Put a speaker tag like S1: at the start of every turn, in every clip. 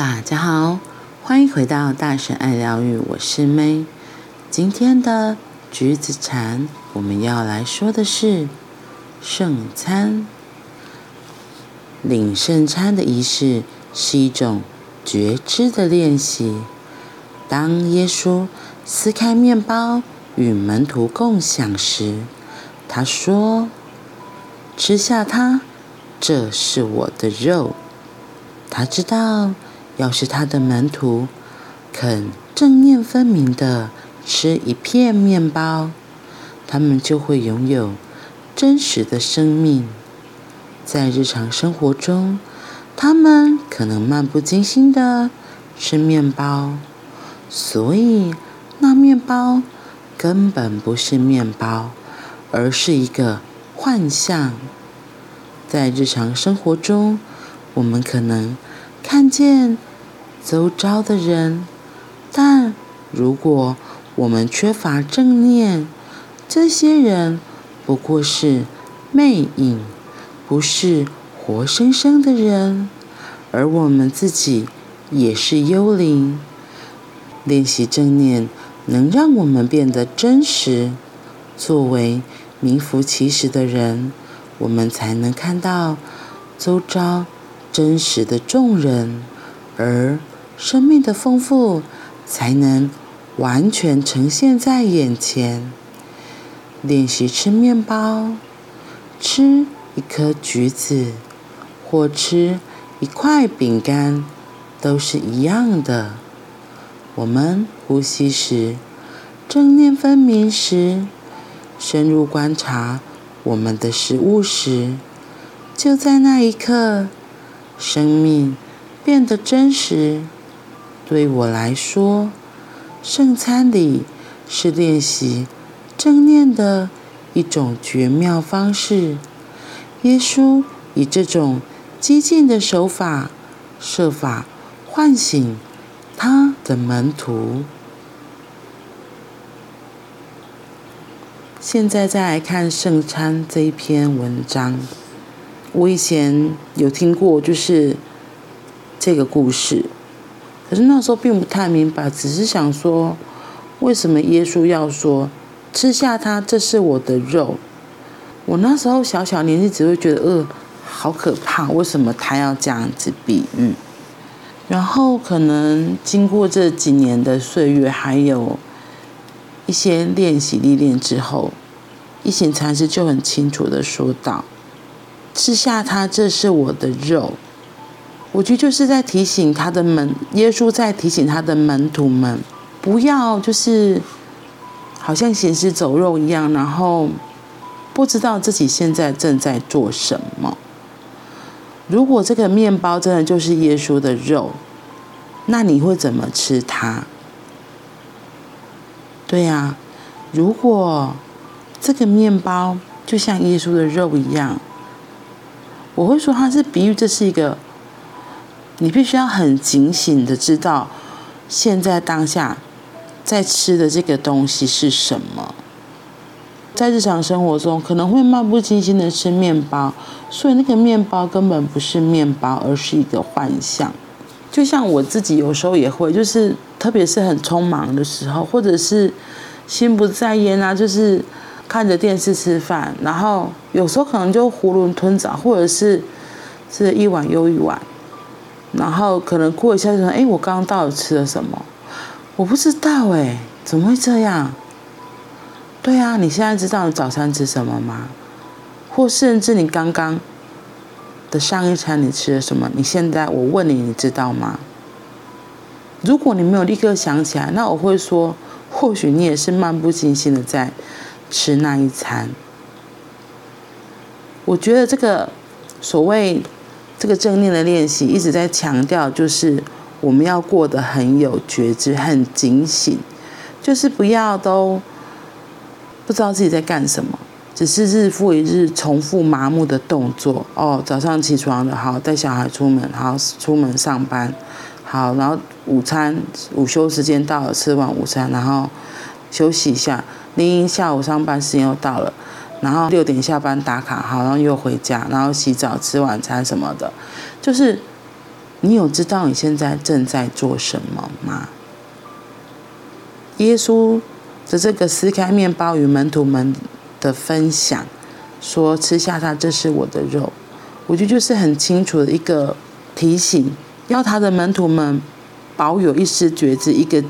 S1: 大家好，欢迎回到大神爱疗愈，我是 May。今天的橘子禅，我们要来说的是圣餐。领圣餐的仪式是一种觉知的练习。当耶稣撕开面包与门徒共享时，他说：“吃下它，这是我的肉。”他知道，要是他的门徒肯正念分明的吃一片面包，他们就会拥有真实的生命。在日常生活中，他们可能漫不经心的吃面包，所以那面包根本不是面包。而是一个幻象。在日常生活中，我们可能看见周遭的人，但如果我们缺乏正念，这些人不过是魅影，不是活生生的人，而我们自己也是幽灵。练习正念，能让我们变得真实。作为名副其实的人，我们才能看到周遭真实的众人，而生命的丰富才能完全呈现在眼前。练习吃面包，吃一颗橘子，或吃一块饼干，都是一样的。我们呼吸时，正念分明时。深入观察我们的食物时，就在那一刻，生命变得真实。对我来说，圣餐礼是练习正念的一种绝妙方式。耶稣以这种激进的手法，设法唤醒他的门徒。现在再来看圣餐这一篇文章，我以前有听过，就是这个故事，可是那时候并不太明白，只是想说，为什么耶稣要说吃下它，这是我的肉？我那时候小小年纪，只会觉得，呃，好可怕，为什么他要这样子比喻？然后可能经过这几年的岁月，还有。一些练习历练之后，一行禅师就很清楚地说道：“吃下它，这是我的肉。”我觉得就是在提醒他的门，耶稣在提醒他的门徒们，不要就是好像行尸走肉一样，然后不知道自己现在正在做什么。如果这个面包真的就是耶稣的肉，那你会怎么吃它？对呀、啊，如果这个面包就像耶稣的肉一样，我会说它是比喻，这是一个你必须要很警醒的知道，现在当下在吃的这个东西是什么。在日常生活中可能会漫不经心的吃面包，所以那个面包根本不是面包，而是一个幻象。就像我自己有时候也会，就是特别是很匆忙的时候，或者是心不在焉啊，就是看着电视吃饭，然后有时候可能就囫囵吞枣，或者是吃一碗又一碗，然后可能过一下就说：“哎，我刚刚到底吃了什么？我不知道哎，怎么会这样？”对啊，你现在知道你早餐吃什么吗？或甚至你刚刚。的上一餐你吃了什么？你现在我问你，你知道吗？如果你没有立刻想起来，那我会说，或许你也是漫不经心的在吃那一餐。我觉得这个所谓这个正念的练习一直在强调，就是我们要过得很有觉知、很警醒，就是不要都不知道自己在干什么。只是日复一日重复麻木的动作哦，早上起床了，好带小孩出门，好出门上班，好，然后午餐午休时间到了，吃完午餐，然后休息一下，您下午上班时间又到了，然后六点下班打卡，好，然后又回家，然后洗澡吃晚餐什么的，就是你有知道你现在正在做什么吗？耶稣的这个撕开面包与门徒们的分享，说吃下它，这是我的肉。我觉得就是很清楚的一个提醒，要他的门徒们保有一丝觉知，一个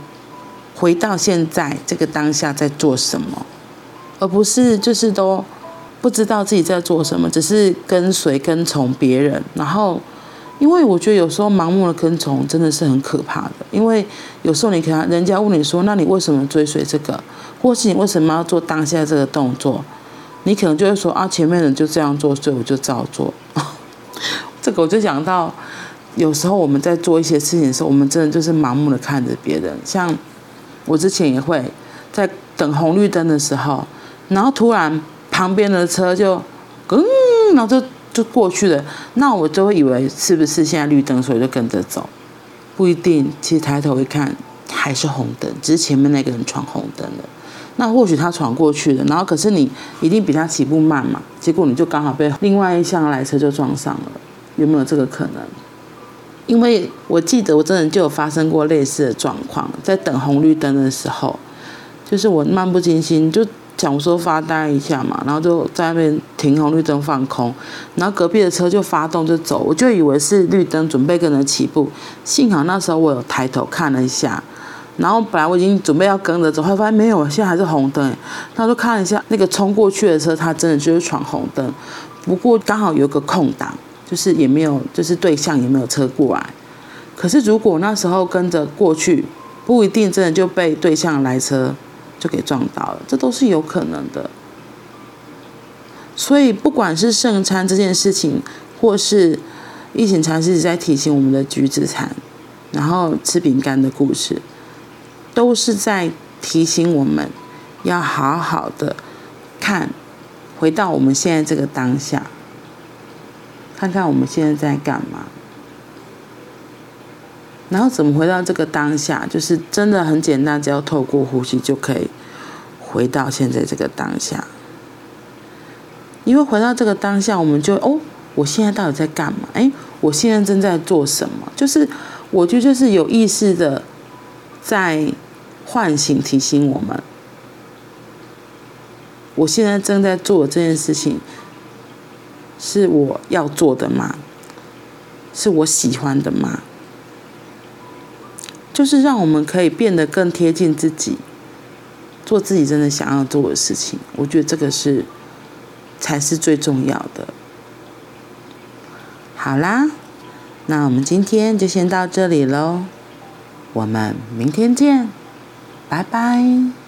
S1: 回到现在这个当下在做什么，而不是就是都不知道自己在做什么，只是跟随跟从别人，然后。因为我觉得有时候盲目的跟从真的是很可怕的。因为有时候你可能人家问你说：“那你为什么追随这个？或是你为什么要做当下这个动作？”你可能就会说：“啊，前面人就这样做，所以我就照做。”这个我就讲到，有时候我们在做一些事情的时候，我们真的就是盲目的看着别人。像我之前也会在等红绿灯的时候，然后突然旁边的车就，嗯，然后就。就过去了，那我就会以为是不是现在绿灯，所以就跟着走，不一定。其实抬头一看，还是红灯，只是前面那个人闯红灯了。那或许他闯过去了，然后可是你一定比他起步慢嘛，结果你就刚好被另外一辆来车就撞上了，有没有这个可能？因为我记得我真的就有发生过类似的状况，在等红绿灯的时候，就是我漫不经心就。想说发呆一下嘛，然后就在那边停红绿灯放空，然后隔壁的车就发动就走，我就以为是绿灯准备跟着起步，幸好那时候我有抬头看了一下，然后本来我已经准备要跟着走，后来发现没有，现在还是红灯，他就看了一下那个冲过去的车，他真的就是闯红灯，不过刚好有个空档，就是也没有，就是对向也没有车过来，可是如果那时候跟着过去，不一定真的就被对向来车。就给撞到了，这都是有可能的。所以，不管是圣餐这件事情，或是一行禅师在提醒我们的橘子禅，然后吃饼干的故事，都是在提醒我们要好好的看，回到我们现在这个当下，看看我们现在在干嘛。然后怎么回到这个当下？就是真的很简单，只要透过呼吸就可以回到现在这个当下。因为回到这个当下，我们就哦，我现在到底在干嘛？哎，我现在正在做什么？就是我觉得就是有意识的在唤醒、提醒我们，我现在正在做这件事情是我要做的吗？是我喜欢的吗？就是让我们可以变得更贴近自己，做自己真的想要做的事情。我觉得这个是才是最重要的。好啦，那我们今天就先到这里喽，我们明天见，拜拜。